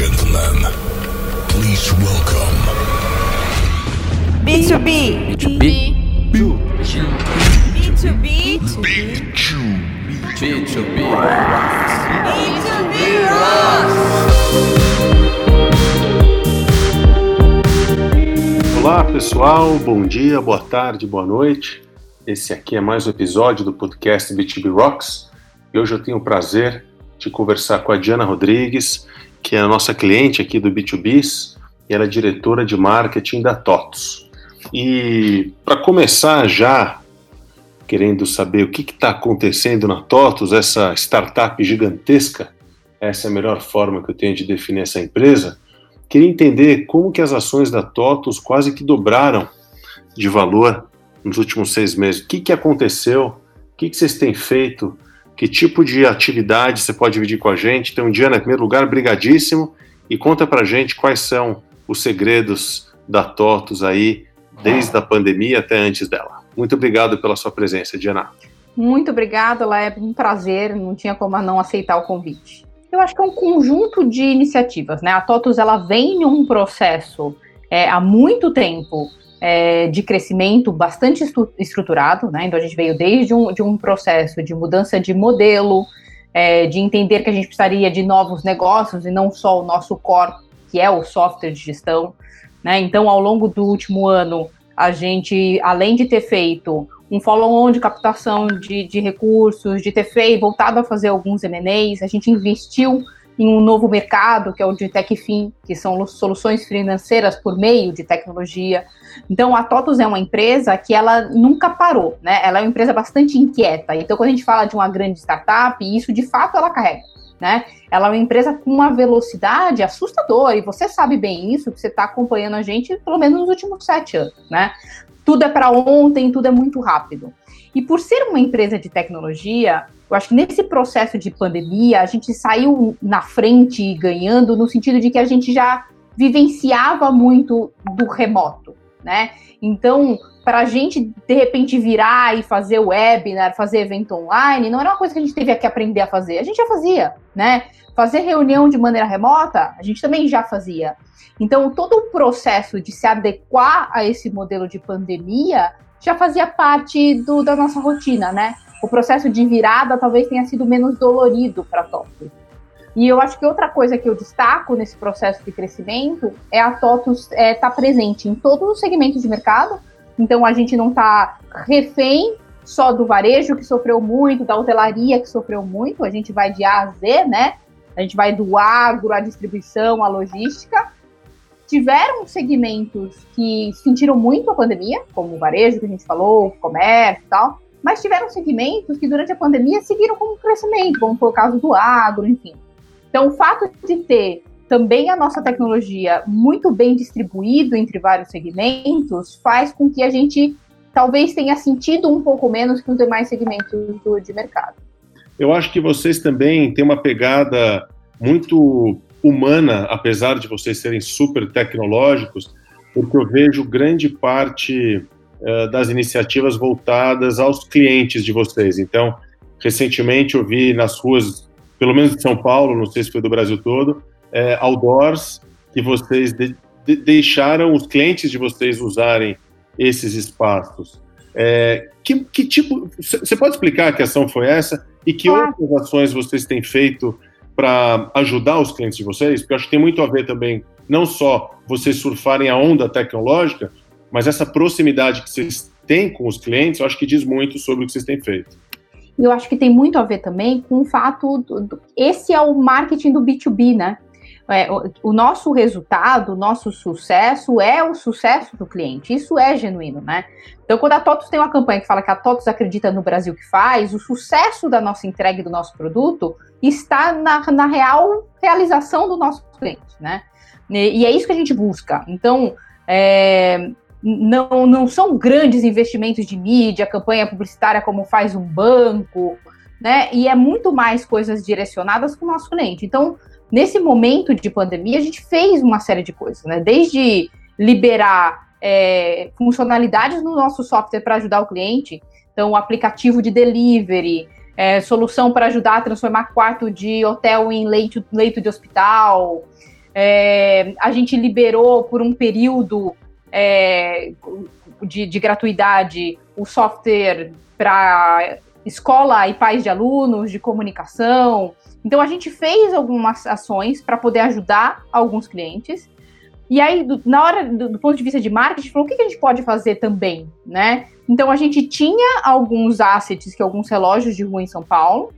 gentlemen, please welcome B2B. B2B. B2B. Big Chew. B2B. B2B Rocks. Olá pessoal, bom dia, boa tarde, boa noite. Esse aqui é mais um episódio do podcast B2B Rocks e hoje eu tenho o prazer de conversar com a Diana Rodrigues, que é a nossa cliente aqui do B2Bs e ela é diretora de marketing da TOTOS. E para começar já, querendo saber o que está acontecendo na TOTOS, essa startup gigantesca, essa é a melhor forma que eu tenho de definir essa empresa, queria entender como que as ações da TOTOS quase que dobraram de valor nos últimos seis meses. O que, que aconteceu? O que, que vocês têm feito? Que tipo de atividade você pode dividir com a gente? Então, Diana, em primeiro lugar, brigadíssimo e conta pra gente quais são os segredos da TOTOS aí, desde a pandemia até antes dela. Muito obrigado pela sua presença, Diana. Muito obrigada, é um prazer, não tinha como não aceitar o convite. Eu acho que é um conjunto de iniciativas, né? A TOTOS ela vem em um processo é, há muito tempo é, de crescimento bastante estruturado, né? Então a gente veio desde um, de um processo de mudança de modelo, é, de entender que a gente precisaria de novos negócios e não só o nosso core, que é o software de gestão. Né? Então, ao longo do último ano, a gente, além de ter feito um follow-on de captação de, de, recursos, de ter feito, voltado a fazer alguns M&As, a gente investiu em um novo mercado, que é o de TechFin, que são soluções financeiras por meio de tecnologia. Então, a TOTOS é uma empresa que ela nunca parou, né? Ela é uma empresa bastante inquieta. Então, quando a gente fala de uma grande startup, isso de fato ela carrega, né? Ela é uma empresa com uma velocidade assustadora, e você sabe bem isso, que você está acompanhando a gente pelo menos nos últimos sete anos, né? Tudo é para ontem, tudo é muito rápido. E por ser uma empresa de tecnologia, eu acho que nesse processo de pandemia, a gente saiu na frente e ganhando no sentido de que a gente já vivenciava muito do remoto, né? Então, para a gente de repente virar e fazer webinar, fazer evento online, não era uma coisa que a gente teve que aprender a fazer, a gente já fazia, né? Fazer reunião de maneira remota, a gente também já fazia. Então, todo o processo de se adequar a esse modelo de pandemia já fazia parte do, da nossa rotina, né? o processo de virada talvez tenha sido menos dolorido para a TOTUS. E eu acho que outra coisa que eu destaco nesse processo de crescimento é a TOTUS estar é, tá presente em todos os segmentos de mercado. Então a gente não está refém só do varejo que sofreu muito, da hotelaria que sofreu muito, a gente vai de A a Z, né? A gente vai do agro, à distribuição, à logística. Tiveram segmentos que sentiram muito a pandemia, como o varejo que a gente falou, o comércio e tal, mas tiveram segmentos que durante a pandemia seguiram como crescimento, como foi o caso do agro, enfim. Então, o fato de ter também a nossa tecnologia muito bem distribuído entre vários segmentos faz com que a gente talvez tenha sentido um pouco menos que os demais segmentos do, de mercado. Eu acho que vocês também têm uma pegada muito humana, apesar de vocês serem super tecnológicos, porque eu vejo grande parte eh, das iniciativas voltadas aos clientes de vocês. Então, recentemente eu vi nas ruas, pelo menos de São Paulo, não sei se foi do Brasil todo, é, outdoors que vocês de, de, deixaram os clientes de vocês usarem esses espaços. É, que, que, tipo. Você pode explicar que ação foi essa e que claro. outras ações vocês têm feito para ajudar os clientes de vocês? Porque eu acho que tem muito a ver também, não só vocês surfarem a onda tecnológica, mas essa proximidade que vocês têm com os clientes, eu acho que diz muito sobre o que vocês têm feito. Eu acho que tem muito a ver também com o fato, do, do, esse é o marketing do B2B, né? É, o, nosso resultado, o nosso sucesso é o sucesso do cliente. Isso é genuíno, né? Então, quando a TOTOS tem uma campanha que fala que a TOTOS acredita no Brasil que faz, o sucesso da nossa entrega do nosso produto está na, na real realização do nosso cliente, né? E, e é isso que a gente busca. Então, é, não, não são grandes investimentos de mídia, campanha publicitária como faz um banco, né? E é muito mais coisas direcionadas para o nosso cliente. Então, nesse momento de pandemia, a gente fez uma série de coisas, né? Desde liberar é, funcionalidades no nosso software para ajudar o cliente, então, aplicativo de delivery, é, solução para ajudar a transformar quarto de hotel em leito, leito de hospital, É, a gente liberou por um período é, de, de gratuidade o software para escola e pais de alunos, de comunicação. Então a gente fez algumas ações para poder ajudar alguns clientes. E aí, do, na hora, do, do, ponto de vista de marketing, falou o que, que, a gente pode fazer também, né? Então a gente tinha alguns assets, que alguns relógios de rua em São Paulo.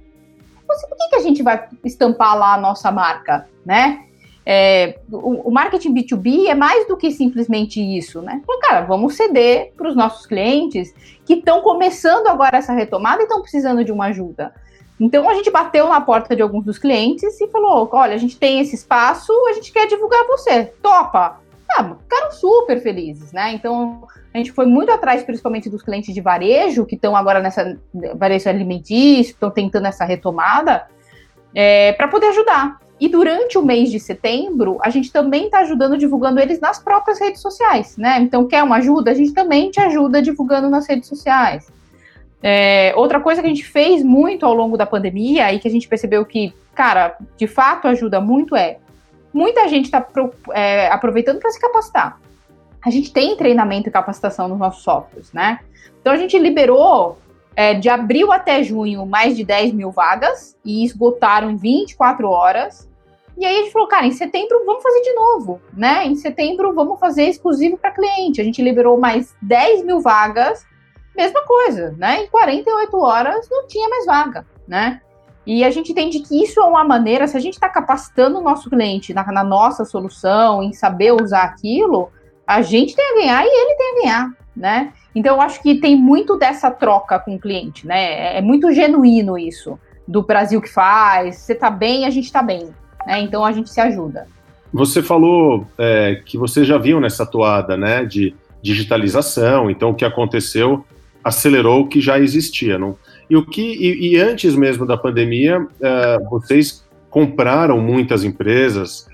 Então, por que, que a gente vai estampar lá a nossa marca, né? É, o, o, marketing B2B é mais do que simplesmente isso, né? Então, cara, vamos ceder para os nossos clientes que estão começando agora essa retomada e estão precisando de uma ajuda. Então a gente bateu na porta de alguns dos clientes e falou: olha, a gente tem esse espaço, a gente quer divulgar você. Topa! Ah, ficaram super felizes, né? Então a gente foi muito atrás, principalmente dos clientes de varejo, que estão agora nessa varejo alimentício, estão tentando essa retomada, é, para poder ajudar. E durante o mês de setembro, a gente também está ajudando divulgando eles nas próprias redes sociais, né? Então, quer uma ajuda? A gente também te ajuda divulgando nas redes sociais. É, outra coisa que a gente fez muito ao longo da pandemia e que a gente percebeu que, cara, de fato ajuda muito é muita gente está é, aproveitando para se capacitar. A gente tem treinamento e capacitação nos nossos softwares, né? Então a gente liberou é, de abril até junho mais de 10 mil vagas e esgotaram em 24 horas. E aí a gente falou, cara, em setembro vamos fazer de novo, né? Em setembro vamos fazer exclusivo para cliente. A gente liberou mais 10 mil vagas, mesma coisa, né? Em 48 horas não tinha mais vaga, né? E a gente entende que isso é uma maneira, se a gente está capacitando o nosso cliente na, na, nossa solução, em saber usar aquilo, a gente tem a ganhar e ele tem a ganhar, né? Então eu acho que tem muito dessa troca com o cliente, né? É, é muito genuíno isso, do Brasil que faz, você está bem, a gente está bem, né? Então a gente se ajuda. Você falou é, que vocês já viam nessa toada, né, de digitalização. Então o que aconteceu acelerou o que já existia, não? E o que e, e antes mesmo da pandemia, é, vocês compraram muitas empresas,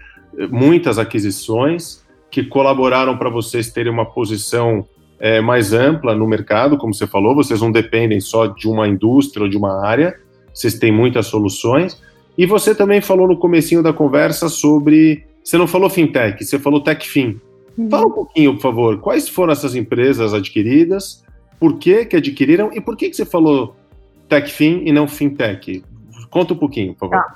muitas aquisições que colaboraram para vocês terem uma posição é, mais ampla no mercado, como você falou. Vocês não dependem só de uma indústria ou de uma área. Vocês têm muitas soluções. E você também falou no comecinho da conversa sobre. Você não falou fintech, você falou techfin. Uhum. Fala um pouquinho, por favor. Quais foram essas empresas adquiridas? Por que, que adquiriram? E por que, que você falou techfin e não fintech? Conta um pouquinho, por favor. Tá.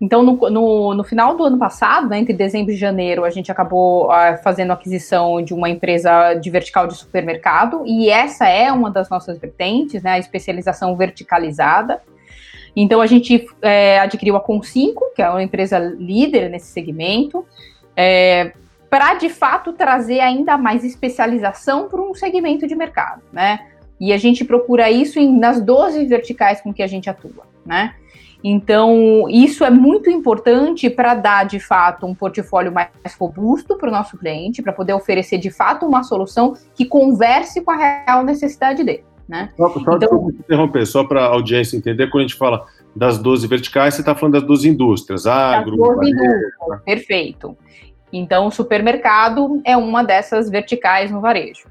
Então, no, no, no, final do ano passado, né, entre dezembro e janeiro, a gente acabou uh, fazendo aquisição de uma empresa de vertical de supermercado, e essa é uma das nossas vertentes, né, a especialização verticalizada. Então a gente é, adquiriu a Com5, que é uma empresa líder nesse segmento, é, para de fato trazer ainda mais especialização para um segmento de mercado, né? E a gente procura isso em, nas 12 verticais com que a gente atua, né? Então, isso é muito importante para dar, de fato, um portfólio mais robusto para o nosso cliente, para poder oferecer, de fato, uma solução que converse com a real necessidade dele. Né? Só, só então, interromper, só para a audiência entender, quando a gente fala das 12 verticais, você está falando das 12 indústrias, agro, das 12 indústrias, perfeito. Então, o supermercado é uma dessas verticais no varejo.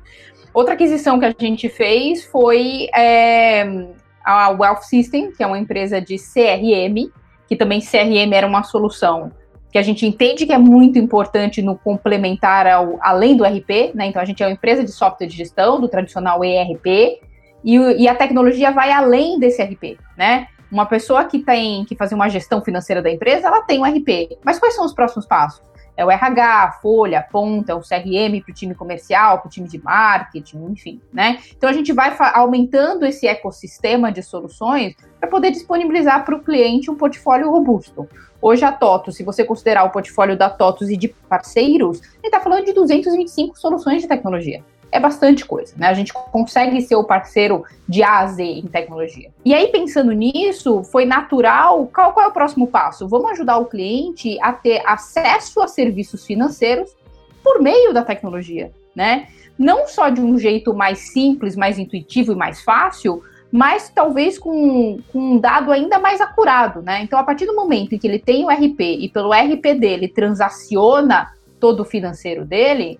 Outra aquisição que a gente fez foi é, a Wealth System, que é uma empresa de CRM, que também CRM era uma solução que a gente entende que é muito importante no complementar ao, além do RP, né? Então a gente é uma empresa de software de gestão, do tradicional ERP, e, e, a tecnologia vai além desse RP, né? Uma pessoa que tem que fazer uma gestão financeira da empresa, ela tem um RP. Mas quais são os próximos passos? É o RH, a Folha, a Ponta, o CRM para o time comercial, para o time de marketing, enfim, né? Então a gente vai aumentando esse ecossistema de soluções para poder disponibilizar para o cliente um portfólio robusto. Hoje a TOTUS, se você considerar o portfólio da TOTUS e de parceiros, ele está falando de 225 soluções de tecnologia é bastante coisa, né? A gente consegue ser o parceiro de A a Z em tecnologia. E aí, pensando nisso, foi natural. Qual, qual é o próximo passo? Vamos ajudar o cliente a ter acesso a serviços financeiros por meio da tecnologia, né? Não só de um jeito mais simples, mais intuitivo e mais fácil, mas talvez com, com, um dado ainda mais acurado, né? Então, a partir do momento em que ele tem o RP e pelo RP dele transaciona todo o financeiro dele,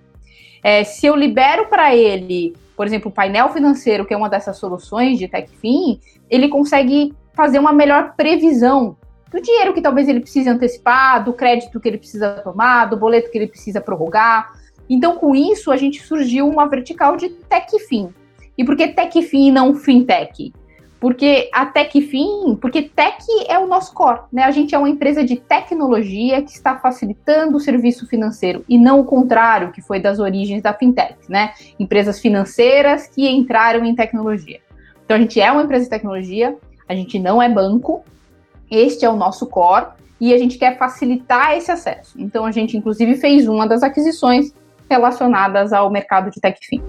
é, se eu libero para ele, por exemplo, o painel financeiro, que é uma dessas soluções de TechFin, ele consegue fazer uma melhor previsão do dinheiro que talvez ele precise antecipar, do crédito que ele precisa tomar, do boleto que ele precisa prorrogar. Então, com isso, a gente surgiu uma vertical de tech fim. E por que tech fim e não fintech? Porque a tech fim, porque tech é o nosso core, né? A gente é uma empresa de tecnologia que está facilitando o serviço financeiro e não o contrário, que foi das origens da fintech, né? Empresas financeiras que entraram em tecnologia. Então a gente é uma empresa de tecnologia, a gente não é banco, este é o nosso core e a gente quer facilitar esse acesso. Então a gente inclusive fez uma das aquisições relacionadas ao mercado de TechFin.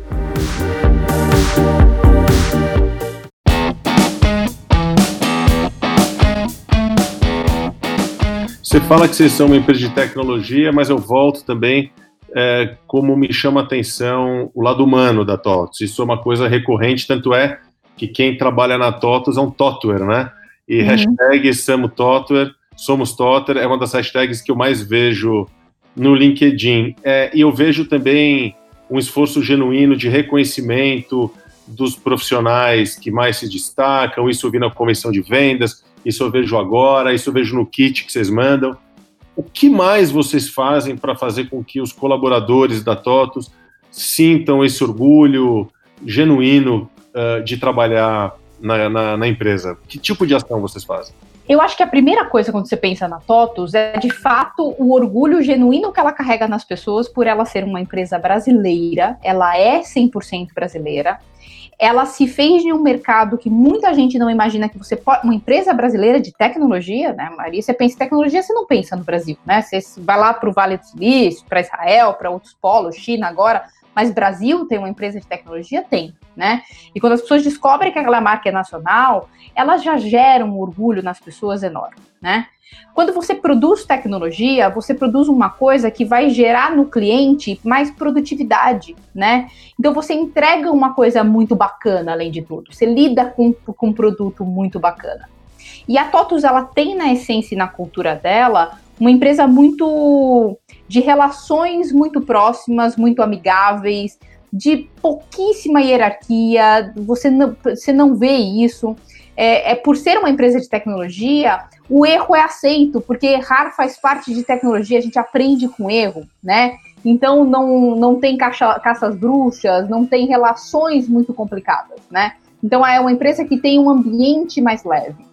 Você fala que vocês são uma empresa de tecnologia, mas eu volto também é, como me chama a atenção o lado humano da TOTOS. Isso é uma coisa recorrente, tanto é que quem trabalha na TOTOS é um TOTWER, né? E uhum. hashtag Samo TOTWER, Somos TOTWER, é uma das hashtags que eu mais vejo no LinkedIn. É, e eu vejo também um esforço genuíno de reconhecimento dos profissionais que mais se destacam. Isso eu vi na comissão de vendas, isso eu vejo agora, isso eu vejo no kit que vocês mandam. O que mais vocês fazem para fazer com que os colaboradores da TOTOS sintam esse orgulho genuíno uh, de trabalhar na, na, na empresa? Que tipo de ação vocês fazem? Eu acho que a primeira coisa quando você pensa na TOTUS é de fato o orgulho genuíno que ela carrega nas pessoas por ela ser uma empresa brasileira, ela é 100% brasileira. Ela se fez de um mercado que muita gente não imagina que você pode. Uma empresa brasileira de tecnologia, né, Maria? Você pensa em tecnologia, você não pensa no Brasil, né? Você vai lá para o Vale do Silício, para Israel, para outros polos, China agora. Mas Brasil tem uma empresa de tecnologia? Tem, né? E quando as pessoas descobrem que aquela marca é nacional, elas já geram um orgulho nas pessoas enorme, né? Quando você produz tecnologia, você produz uma coisa que vai gerar no cliente mais produtividade, né? Então você entrega uma coisa muito bacana, além de tudo. Você lida com, com um produto muito bacana. E a TOTUS, ela tem na essência e na cultura dela uma empresa muito de relações muito próximas, muito amigáveis, de pouquíssima hierarquia, você não, você não vê isso. É, é, por ser uma empresa de tecnologia, o erro é aceito, porque errar faz parte de tecnologia, a gente aprende com erro, né? Então não, não tem caça, caças bruxas, não tem relações muito complicadas, né? Então é uma empresa que tem um ambiente mais leve.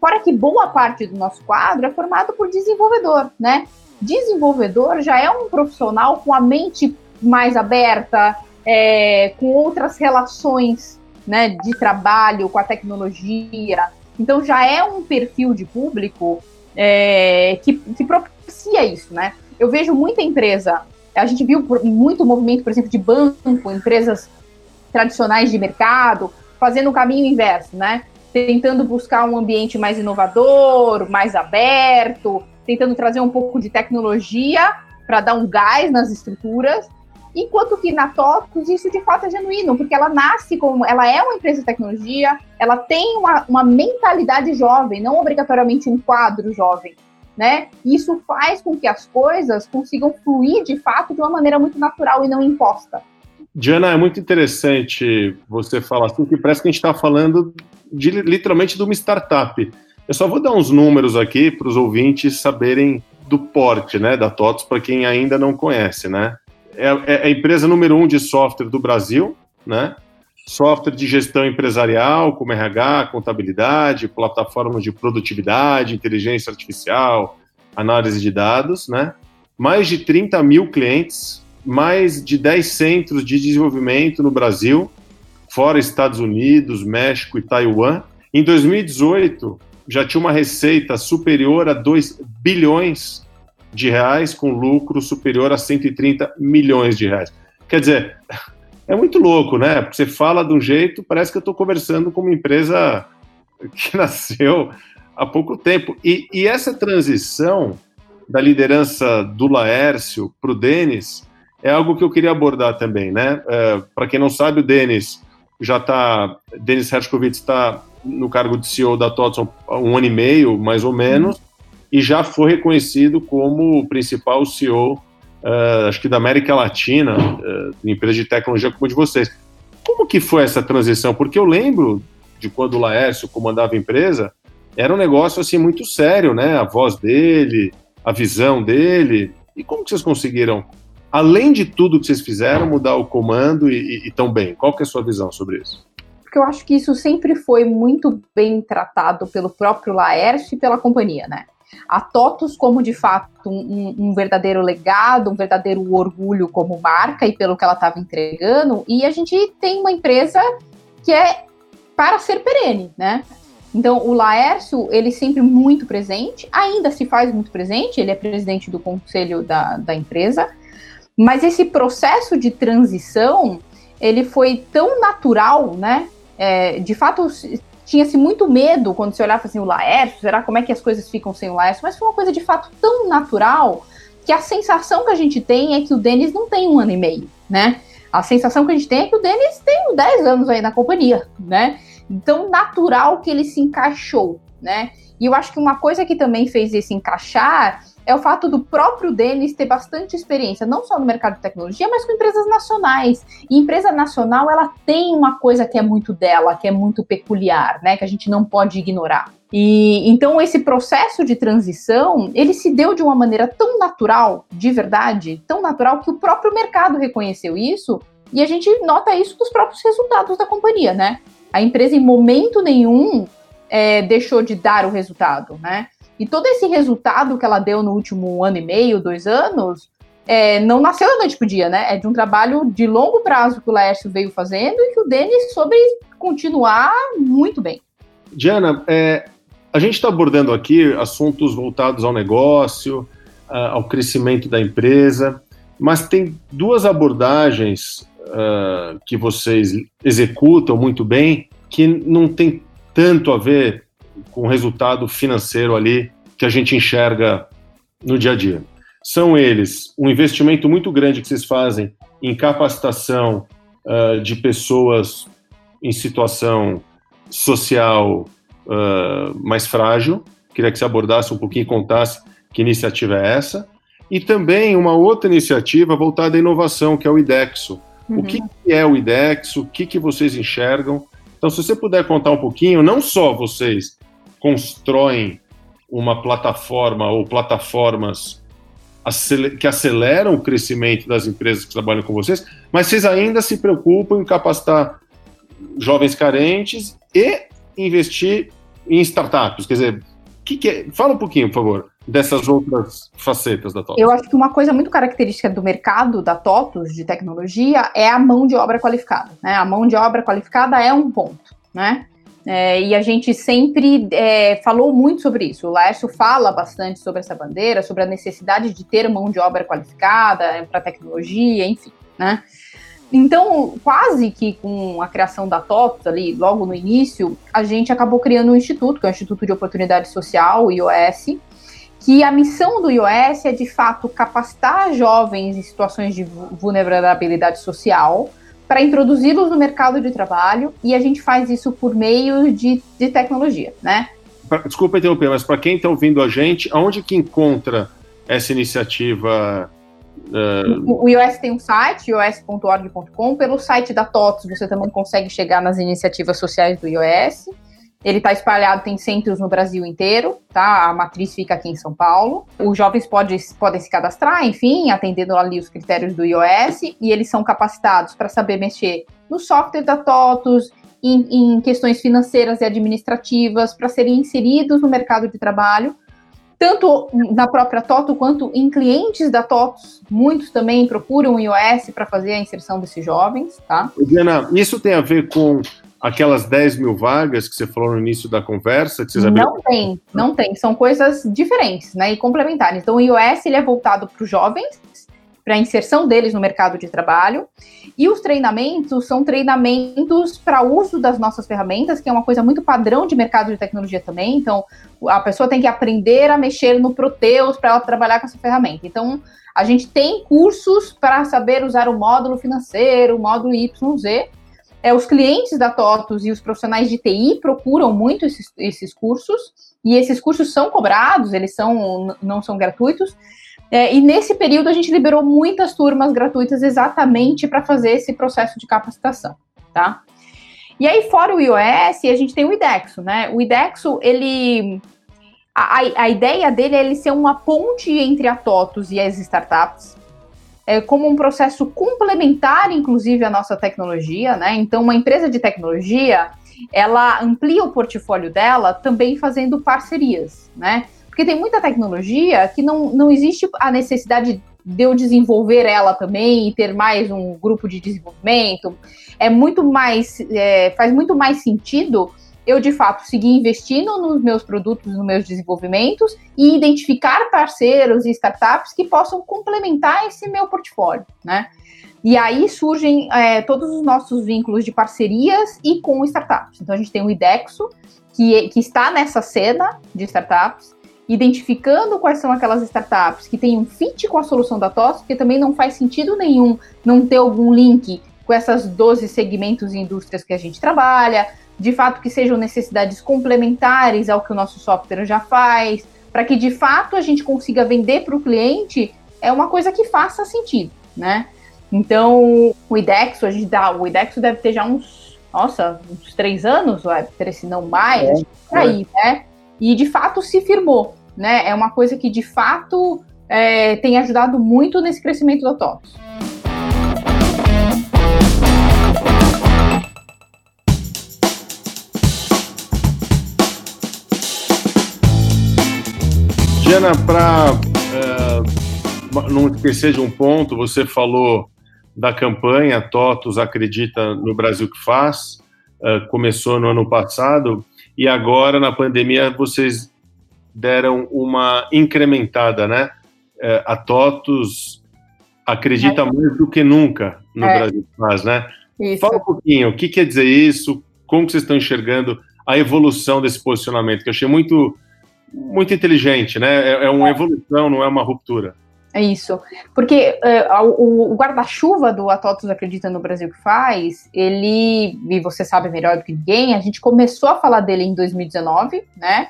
Fora que boa parte do nosso quadro é formado por desenvolvedor, né? Desenvolvedor já é um profissional com a mente mais aberta, é, com outras relações né, de trabalho com a tecnologia. Então já é um perfil de público é, que, que propicia isso, né? Eu vejo muita empresa, a gente viu muito movimento, por exemplo, de banco, empresas tradicionais de mercado, fazendo o caminho inverso, né? tentando buscar um ambiente mais inovador, mais aberto, tentando trazer um pouco de tecnologia para dar um gás nas estruturas. Enquanto que na TOTUS isso de fato é genuíno, porque ela nasce como. Ela é uma empresa de tecnologia, ela tem uma, uma mentalidade jovem, não obrigatoriamente um quadro jovem. Né? Isso faz com que as coisas consigam fluir de fato de uma maneira muito natural e não imposta. Diana, é muito interessante você falar assim, que parece que a gente está falando de, literalmente de uma startup. Eu só vou dar uns números aqui para os ouvintes saberem do porte né, da TOTOS, para quem ainda não conhece. Né? É, é, a empresa número um de software do Brasil, né? software de gestão empresarial, como RH, contabilidade, plataformas de produtividade, inteligência artificial, análise de dados, né? mais de 30 mil clientes, mais de 10 centros de desenvolvimento no Brasil, fora Estados Unidos, México e Taiwan. Em 2018, já tinha uma receita superior a 2 bilhões de reais, com lucro superior a 130 milhões de reais. Quer dizer, é muito louco, né? Porque você fala de um jeito, parece que eu estou conversando com uma empresa que nasceu há pouco tempo. E, e essa transição da liderança do Laércio para o Denis é algo que eu queria abordar também, né? É, Para quem não sabe, o Denis já está, Denis Hershkovitz está no cargo de CEO da TOTS há um ano e meio, mais ou menos, uhum. E já foi reconhecido como o principal CEO, uh, é, acho que da América Latina, uh, empresa de tecnologia como a de vocês. Como que foi essa transição? Porque eu lembro de quando o Laércio comandava a empresa, era um negócio assim muito sério, né? A voz dele, a visão dele. E como que vocês conseguiram, além de tudo que vocês fizeram, mudar o comando e, e, e tão bem? Qual que é a sua visão sobre isso? Porque eu acho que isso sempre foi muito bem tratado pelo próprio Laércio e pela companhia, né? A TOTUS como, de fato, um, um, verdadeiro legado, um verdadeiro orgulho como marca e pelo que ela estava entregando. E a gente tem uma empresa que é para ser perene, né? Então, o Laércio, ele sempre muito presente, ainda se faz muito presente, ele é presidente do conselho da, da empresa, mas esse processo de transição, ele foi tão natural, né? É, de fato, tinha-se muito medo quando você olhava assim, o Laércio, será como é que as coisas ficam sem o Laércio? Mas foi uma coisa de fato tão natural que a sensação que a gente tem é que o Denis não tem um ano e meio, né? A sensação que a gente tem é que o Denis tem 10 anos aí na companhia, né? Então, natural que ele se encaixou, né? E eu acho que uma coisa que também fez esse encaixar é o fato do próprio Denis ter bastante experiência, não só no mercado de tecnologia, mas com empresas nacionais. E empresa nacional, ela tem uma coisa que é muito dela, que é muito peculiar, né? Que a gente não pode ignorar. E então esse processo de transição, ele se deu de uma maneira tão natural, de verdade, tão natural que o próprio mercado reconheceu isso, e a gente nota isso nos próprios resultados da companhia, né? A empresa em momento nenhum é, deixou de dar o resultado, né? E todo esse resultado que ela deu no último ano e meio, dois anos, é, não nasceu da noite pro dia, né? É de um trabalho de longo prazo que o Laércio veio fazendo e que o Denis soube continuar muito bem. Diana, é, a gente está abordando aqui assuntos voltados ao negócio, ao crescimento da empresa, mas tem duas abordagens uh, que vocês executam muito bem que não tem tanto a ver com o resultado financeiro ali que a gente enxerga no dia a dia. São eles um investimento muito grande que vocês fazem em capacitação uh, de pessoas em situação social uh, mais frágil. Queria que você abordasse um pouquinho e contasse que iniciativa é essa. E também uma outra iniciativa voltada à inovação, que é o IDEXO. Uhum. O que é o IDEXO? O que, que vocês enxergam? Então, se você puder contar um pouquinho, não só vocês constroem uma plataforma ou plataformas que aceleram o crescimento das empresas que trabalham com vocês, mas vocês ainda se preocupam em capacitar jovens carentes e investir em startups. Quer dizer, que que é? fala um pouquinho, por favor, dessas outras facetas da TOTUS. Eu acho que uma coisa muito característica do mercado da TOTUS de tecnologia é a mão de obra qualificada. Né? A mão de obra qualificada é um ponto. Né? É, e a gente sempre é, falou muito sobre isso. O Laércio fala bastante sobre essa bandeira, sobre a necessidade de ter mão de obra qualificada é, para tecnologia, enfim, né? Então, quase que com a criação da TOPS ali, logo no início, a gente acabou criando um instituto, que é o Instituto de Oportunidade Social, o IOS, que a missão do IOS é, de fato, capacitar jovens em situações de vulnerabilidade social, para introduzi-los no mercado de trabalho e a gente faz isso por meio de, de tecnologia, né? Desculpa interromper, mas para quem está ouvindo a gente, aonde que encontra essa iniciativa? Uh... O iOS tem um site, ios.org.com. Pelo site da TOTS você também consegue chegar nas iniciativas sociais do iOS. Ele está espalhado, tem centros no Brasil inteiro, tá? A matriz fica aqui em São Paulo. Os jovens pode, podem se cadastrar, enfim, atendendo ali os critérios do iOS, e eles são capacitados para saber mexer no software da TOTUS, em, em questões financeiras e administrativas, para serem inseridos no mercado de trabalho, tanto na própria TOTO quanto em clientes da TOTOS. Muitos também procuram o iOS para fazer a inserção desses jovens, tá? Diana, isso tem a ver com aquelas 10 mil vagas que você falou no início da conversa? Que vocês não tem, não tem. São coisas diferentes né, e complementares. Então, o iOS ele é voltado para os jovens, para a inserção deles no mercado de trabalho. E os treinamentos são treinamentos para uso das nossas ferramentas, que é uma coisa muito padrão de mercado de tecnologia também. Então, a pessoa tem que aprender a mexer no Proteus para ela trabalhar com essa ferramenta. Então, a gente tem cursos para saber usar o módulo financeiro, o módulo YZ, é, os clientes da TOTUS e os profissionais de TI procuram muito esses, esses cursos, e esses cursos são cobrados, eles são, não são gratuitos. É, e nesse período a gente liberou muitas turmas gratuitas exatamente para fazer esse processo de capacitação, tá? E aí, fora o iOS, a gente tem o IDEXO, né? O IDEXO, ele. A, a ideia dele é ele ser uma ponte entre a TOTUS e as startups, é, como um processo complementar, inclusive, à nossa tecnologia, né? Então, uma empresa de tecnologia, ela amplia o portfólio dela também fazendo parcerias, né? Porque tem muita tecnologia que não, não existe a necessidade de eu desenvolver ela também e ter mais um grupo de desenvolvimento. É muito mais, é, faz muito mais sentido eu de fato seguir investindo nos meus produtos, nos meus desenvolvimentos e identificar parceiros e startups que possam complementar esse meu portfólio, né? E aí surgem é, todos os nossos vínculos de parcerias e com startups. Então a gente tem o IDEXO, que, que está nessa cena de startups, identificando quais são aquelas startups que têm um fit com a solução da TOS, porque também não faz sentido nenhum não ter algum link com essas 12 segmentos e indústrias que a gente trabalha, de fato que sejam necessidades complementares ao que o nosso software já faz, para que de fato a gente consiga vender para o cliente é uma coisa que faça sentido, né? Então, o IDEXO, a gente dá, o IDEXO deve ter já uns, nossa, uns três anos, se não mais, é, por aí, é. né? E de fato se firmou, né? É uma coisa que de fato é, tem ajudado muito nesse crescimento da TOTOS. Diana, para é, não esquecer de um ponto, você falou da campanha TOTUS Acredita no Brasil que Faz, é, começou no ano passado, e agora na pandemia vocês deram uma incrementada, né? É, a TOTUS acredita é. mais do que nunca no é. Brasil que Faz, né? Isso. Fala um pouquinho, o que quer dizer isso? Como vocês estão enxergando a evolução desse posicionamento, que eu achei muito muito inteligente, né? É, é uma evolução, não é uma ruptura. É isso. Porque uh, o, o guarda-chuva do Atotos Acredita no Brasil que faz, ele, e você sabe melhor do que ninguém, a gente começou a falar dele em 2019, né?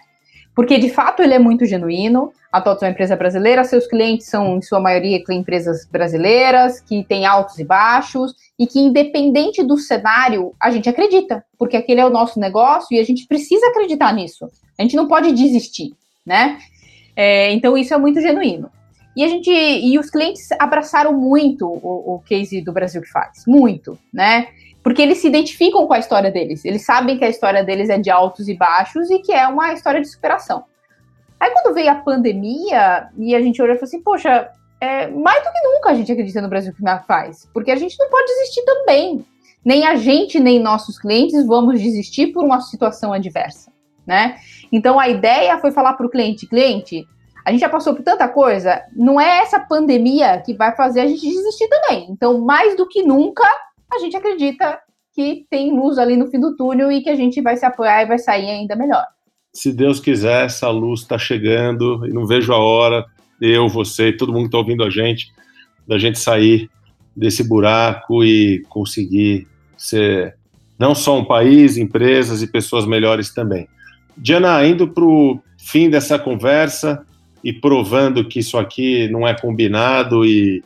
Porque de fato ele é muito genuíno. A TOTOS é uma empresa brasileira, seus clientes são, em sua maioria, empresas brasileiras, que têm altos e baixos, e que, independente do cenário, a gente acredita, porque aquele é o nosso negócio e a gente precisa acreditar nisso. A gente não pode desistir, né? É, então, isso é muito genuíno. E a gente e os clientes abraçaram muito o, o case do Brasil que faz, muito, né? Porque eles se identificam com a história deles. Eles sabem que a história deles é de altos e baixos e que é uma história de superação. Aí quando veio a pandemia e a gente olhou e falou assim, poxa, é, mais do que nunca a gente acredita no Brasil que faz, porque a gente não pode desistir também. Nem a gente, nem nossos clientes vamos desistir por uma situação adversa, né? Então a ideia foi falar para o cliente, cliente, a gente já passou por tanta coisa, não é essa pandemia que vai fazer a gente desistir também. Então, mais do que nunca, a gente acredita que tem luz ali no fim do túnel e que a gente vai se apoiar e vai sair ainda melhor se Deus quiser, essa luz está chegando e não vejo a hora, eu, você, todo mundo que está ouvindo a gente, da gente sair desse buraco e conseguir ser não só um país, empresas e pessoas melhores também. Diana, indo para o fim dessa conversa e provando que isso aqui não é combinado e,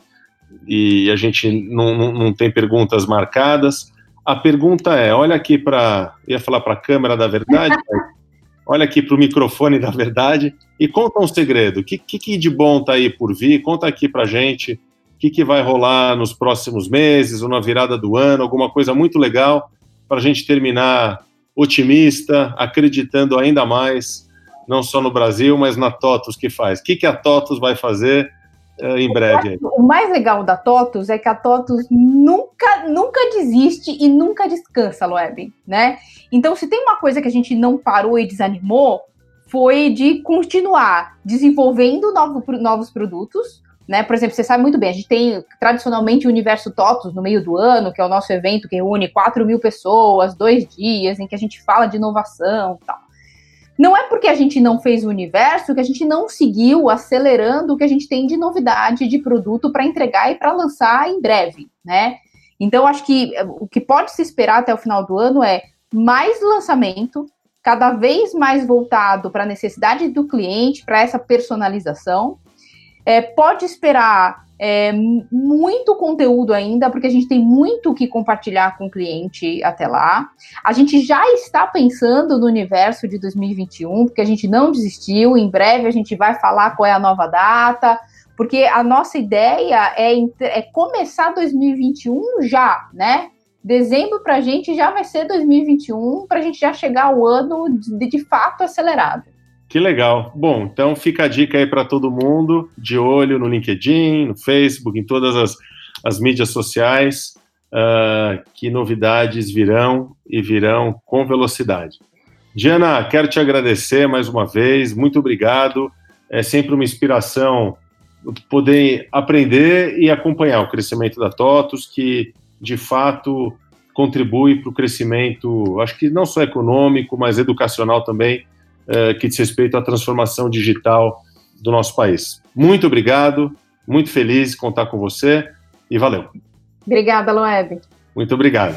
e a gente não, não, não tem perguntas marcadas, a pergunta é: olha aqui para. ia falar para a câmera da verdade, olha aqui para o microfone da verdade e conta um segredo. O que, que, de bom está aí por vir? Conta aqui para gente o que, que vai rolar nos próximos meses ou na virada do ano, alguma coisa muito legal para a gente terminar otimista, acreditando ainda mais, não só no Brasil, mas na TOTUS que faz. O que, que a TOTUS vai fazer uh, em breve? O mais legal da TOTUS é que a TOTUS nunca, nunca desiste e nunca descansa, Loeb, né? Então, se tem uma coisa que a gente não parou e desanimou, foi de continuar desenvolvendo novo, novos produtos, né? Por exemplo, você sabe muito bem, a gente tem tradicionalmente o Universo TOTUS no meio do ano, que é o nosso evento que reúne 4 mil pessoas, dois dias, em que a gente fala de inovação e tal. Não é porque a gente não fez o universo que a gente não seguiu acelerando o que a gente tem de novidade de produto para entregar e para lançar em breve, né? Então, acho que eh, o que pode se esperar até o final do ano é mais lançamento, cada vez mais voltado para a necessidade do cliente, para essa personalização. É, pode esperar é, muito conteúdo ainda, porque a gente tem muito que compartilhar com o cliente até lá. A gente já está pensando no universo de 2021, porque a gente não desistiu. Em breve a gente vai falar qual é a nova data, porque a nossa ideia é, é começar 2021 já, né? Dezembro para a gente já vai ser 2021, para a gente já chegar ao ano de, de fato acelerado. Que legal. Bom, então fica a dica aí para todo mundo, de olho no LinkedIn, no Facebook, em todas as, as mídias sociais, uh, que novidades virão e virão com velocidade. Diana, quero te agradecer mais uma vez, muito obrigado. É sempre uma inspiração poder aprender e acompanhar o crescimento da TOTUS, que de fato contribui para o crescimento, acho que não só econômico, mas educacional também eh, que diz respeito à transformação digital do nosso país. Muito obrigado, muito feliz de contar com você e valeu. Obrigada, Loeb. Muito obrigado.